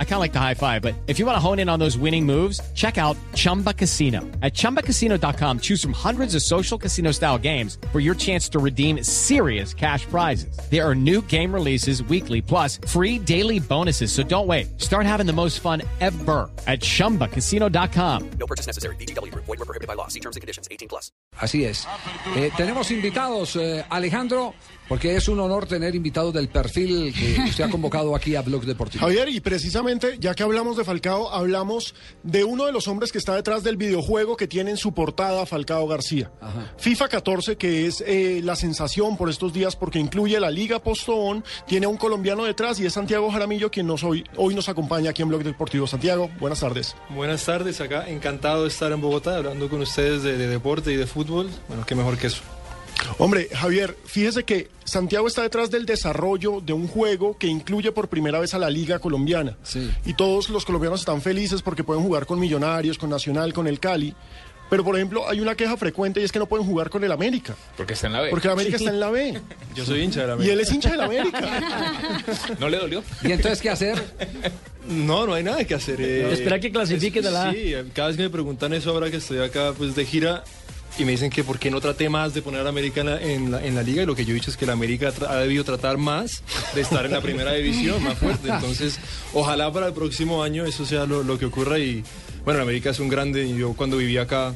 I kind of like the high five, but if you want to hone in on those winning moves, check out Chumba Casino. At ChumbaCasino.com, choose from hundreds of social casino style games for your chance to redeem serious cash prizes. There are new game releases weekly, plus free daily bonuses. So don't wait. Start having the most fun ever at ChumbaCasino.com. No purchase necessary. BGW. Void were prohibited by law. See terms and conditions. 18 plus. Así es. Eh, tenemos invitados, eh, Alejandro, porque es un honor tener invitados del perfil que usted ha convocado aquí a Blog Deportivo. Javier, y precisamente, ya que hablamos de Falcao, hablamos de uno de los hombres que está detrás del videojuego que tiene en su portada Falcao García. FIFA 14, que es eh, la sensación por estos días porque incluye la Liga Postón, tiene a un colombiano detrás y es Santiago Jaramillo quien nos hoy, hoy nos acompaña aquí en Blog Deportivo. Santiago, buenas tardes. Buenas tardes, acá encantado de estar en Bogotá hablando con ustedes de, de deporte y de fútbol. Bueno, qué mejor que eso. Hombre, Javier, fíjese que Santiago está detrás del desarrollo de un juego que incluye por primera vez a la Liga Colombiana. Sí. Y todos los colombianos están felices porque pueden jugar con Millonarios, con Nacional, con el Cali. Pero, por ejemplo, hay una queja frecuente y es que no pueden jugar con el América. Porque está en la B. Porque el América está en la B. Yo soy hincha de la Y América. él es hincha del América. ¿No le dolió? ¿Y entonces qué hacer? No, no hay nada que hacer. eh. Espera que clasifique de la A. Sí, cada vez que me preguntan eso ahora que estoy acá pues de gira y me dicen que por qué no traté más de poner a América en la, en en la liga y lo que yo he dicho es que la América ha debido tratar más de estar en la primera división, más fuerte. Entonces, ojalá para el próximo año eso sea lo, lo que ocurra y bueno, la América es un grande y yo cuando vivía acá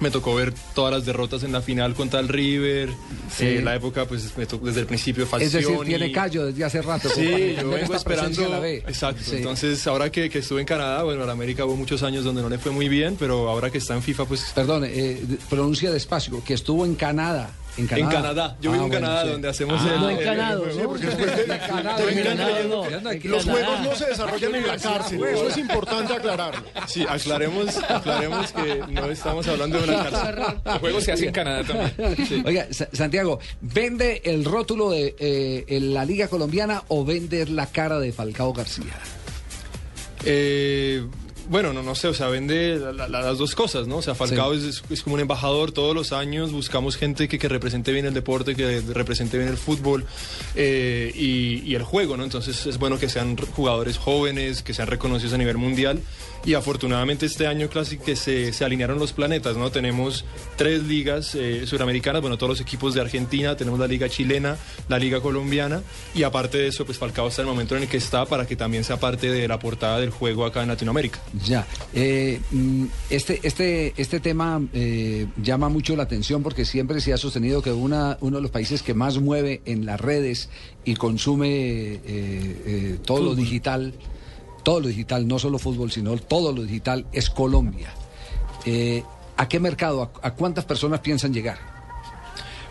me tocó ver todas las derrotas en la final contra el River, Sí. eh, la época pues me tocó desde el principio Es Falcioni. decir, tiene callo desde hace rato. Sí, yo vengo esperando. la B. Exacto. Sí. Entonces, ahora que, que estuve en Canadá, bueno, en América hubo muchos años donde no le fue muy bien, pero ahora que está en FIFA, pues. Perdón, eh, pronuncia despacio, que estuvo en Canadá. En Canadá. En Canadá. Yo Ah, vivo en bueno, Canadá, sí. donde hacemos Ah, el. No en Canadá. Porque después de- Los juegos no se desarrollan en la cárcel. Eso es importante aclararlo. Sí, aclaremos, aclaremos que no estamos hablando de una cárcel. El juego se hace en Canadá también. Oiga, Sa- Santiago, ¿vende el rótulo de eh, en la Liga Colombiana o vende la cara de Falcao García? Eh, bueno, no, no sé, o sea, vende la- la- las dos cosas, ¿no? O sea, Falcao es, es- es como un embajador todos los años, buscamos gente que, que represente bien el deporte, que represente bien el fútbol eh, y, y el juego, ¿no? Entonces es bueno que sean jugadores jóvenes, que sean reconocidos a nivel mundial y afortunadamente este año casi que se, se alinearon los planetas, ¿no? Tenemos tres ligas eh, suramericanas, bueno, todos los equipos de Argentina, tenemos la liga chilena, la liga colombiana y aparte de eso, pues Falcao está en el momento en el que está para que también sea parte de la portada del juego acá en Latinoamérica. Ya. Eh, mm, este, este, este tema eh, llama mucho la atención porque siempre se ha sostenido que una, uno de los países que más mueve en las redes y consume eh, todo lo digital, todo lo digital, no solo fútbol, sino todo lo digital, es Colombia. ¿A qué mercado, a, a cuántas personas piensan llegar?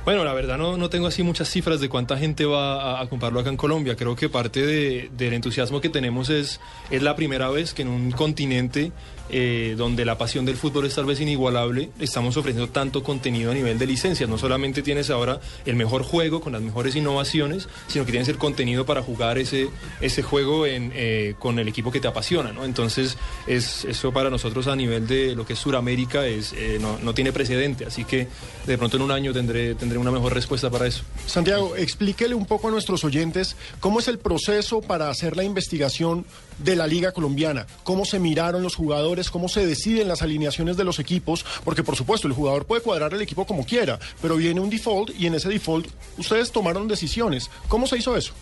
Bueno, la verdad no, no tengo así muchas cifras de cuánta gente va a, comprarlo acá en Colombia. Creo que parte de- del entusiasmo que tenemos es, es la primera vez que en un continente eh, donde la pasión del fútbol es tal vez inigualable, estamos ofreciendo tanto contenido a nivel de licencias. No solamente tienes ahora el mejor juego con las mejores innovaciones, sino que tienes el contenido para jugar ese, ese juego eh, con el equipo que te apasiona. Entonces, es, eso para nosotros a nivel de lo que es Suramérica es, eh, no, no tiene precedente. Así que de pronto en un año tendré, tendré una mejor respuesta para eso. Santiago, explíquele un poco a nuestros oyentes cómo es el proceso para hacer la investigación de la Liga Colombiana, cómo se miraron los jugadores, cómo se deciden las alineaciones de los equipos, porque por supuesto el jugador puede cuadrar el equipo como quiera, pero viene un default y en ese default ustedes tomaron decisiones. ¿Cómo se hizo eso?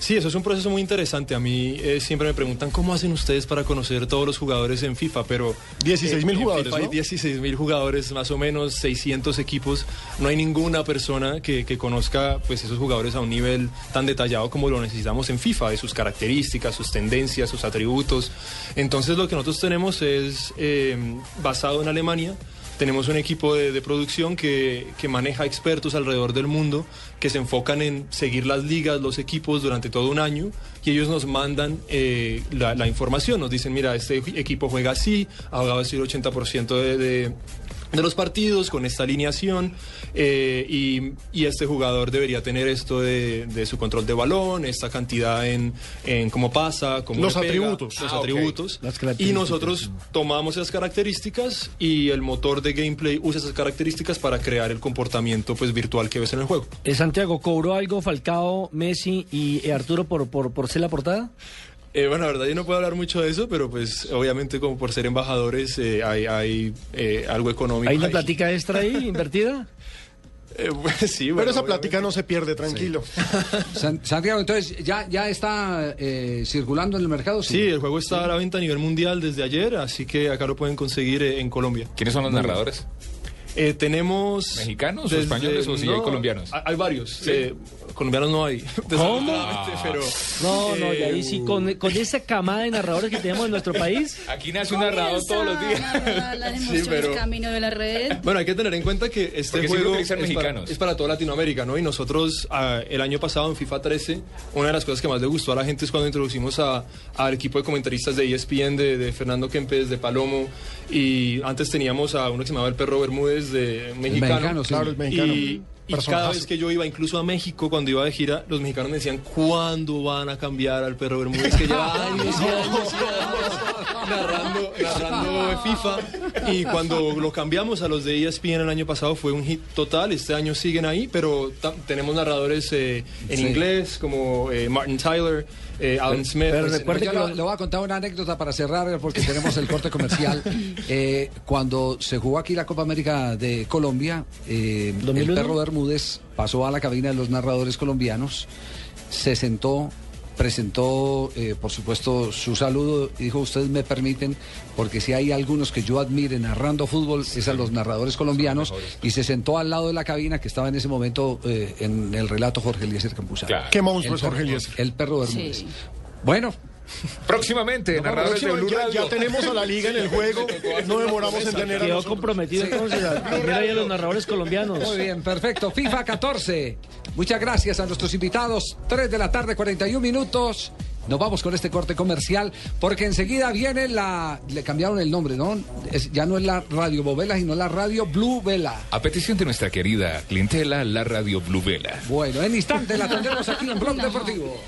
Sí, eso es un proceso muy interesante. A mí eh, siempre me preguntan cómo hacen ustedes para conocer todos los jugadores en FIFA, pero... 16.000 en jugadores, FIFA hay ¿no? 16 mil jugadores, más o menos 600 equipos. No hay ninguna persona que, que conozca pues, esos jugadores a un nivel tan detallado como lo necesitamos en FIFA, de sus características, sus tendencias, sus atributos. Entonces lo que nosotros tenemos es eh, basado en Alemania. Tenemos un equipo de, producción que, maneja expertos alrededor del mundo que se enfocan en seguir las ligas, los equipos durante todo un año y ellos nos mandan eh, la, información. Nos dicen, mira, este equipo juega así, ha jugado así el 80% de, de de los partidos con esta alineación eh, y, y este jugador debería tener esto de, de su control de balón, esta cantidad en, en cómo pasa, cómo Los pega, atributos. los Ah, atributos Las y nosotros tomamos esas características y el motor de gameplay usa esas características para crear el comportamiento pues virtual que ves en el juego. Eh, Santiago, ¿cobró algo Falcao, Messi y eh, Arturo por, por, por ser la portada? Eh, bueno, la verdad yo no puedo hablar mucho de eso, pero pues obviamente como por ser embajadores eh, hay, hay eh, algo económico. ¿Hay una ahí. platica extra ahí invertida? Eh, pues, sí, Pero bueno, esa obviamente. plática no se pierde, tranquilo. San- Santiago, entonces, ¿ya, ya está eh, circulando en el mercado? Sí, el juego está a la venta a nivel mundial desde ayer, así que acá lo pueden conseguir eh, en Colombia. ¿Quiénes son los narradores? Eh, tenemos... ¿Mexicanos o españoles o sí hay colombianos? Hay, varios. eh, colombianos no hay. desafortunadamente, Pero, No, no, y ahí Eh, sí, con, con esa camada de narradores que tenemos en nuestro país. Aquí nace un narrador todos los días. Las emociones pero- camino de la red. Bueno, hay que tener en cuenta que este Porque juego es para, es para toda Latinoamérica, ¿no? Y nosotros ah, el año pasado en FIFA 13, una de las cosas que más le gustó a la gente es cuando introducimos a- al equipo de comentaristas de ESPN, de, de Fernando Kempes, de Palomo, y antes teníamos a uno que se llamaba el Perro Bermúdez, de mexicano. mexicano, sí. Claro, el mexicano. Y, y cada vez que yo iba, incluso a México, cuando iba de gira, los mexicanos me decían, ¿cuándo van a cambiar al Perro Bermúdez? Que lleva años y años narrando, narrando FIFA. Y cuando lo cambiamos a los de ESPN el año pasado fue un hit total. Este año siguen ahí, pero tenemos narradores eh, en Sí. inglés, como eh, Martin Tyler, eh, Alan Smith. pero recuerde que le, lo- le voy a contar una anécdota para cerrar porque tenemos el corte comercial. Eh, cuando se jugó aquí la Copa América de Colombia, eh, el 2001. perro Bermúdez pasó a la cabina de los narradores colombianos, se sentó, presentó, eh, por supuesto, su saludo y dijo, ustedes me permiten, porque si hay algunos que yo admire narrando fútbol, es a los narradores colombianos, y se sentó al lado de la cabina que estaba en ese momento eh, en el relato Jorge Eliezer Campuzano. Claro. Qué monstruo El es Jorge perro- Eliezer. El perro Bermúdez. Sí. Bueno, Próximamente, narradores de Blue ya, Radio. ya tenemos a la liga en el juego. No demoramos en tener a Quedó comprometido entonces a tener ahí a los narradores colombianos. Muy bien, perfecto. FIFA 14. Muchas gracias a nuestros invitados. 3 de la tarde, 41 minutos. Nos vamos con este corte comercial porque enseguida viene la... Le cambiaron el nombre, ¿no? Es- ya no es la Radio Bovela, sino la Radio Blue Vela. A petición de nuestra querida clientela, la radio Blue Vela. Bueno, en instante la tendremos aquí en Blog Deportivo.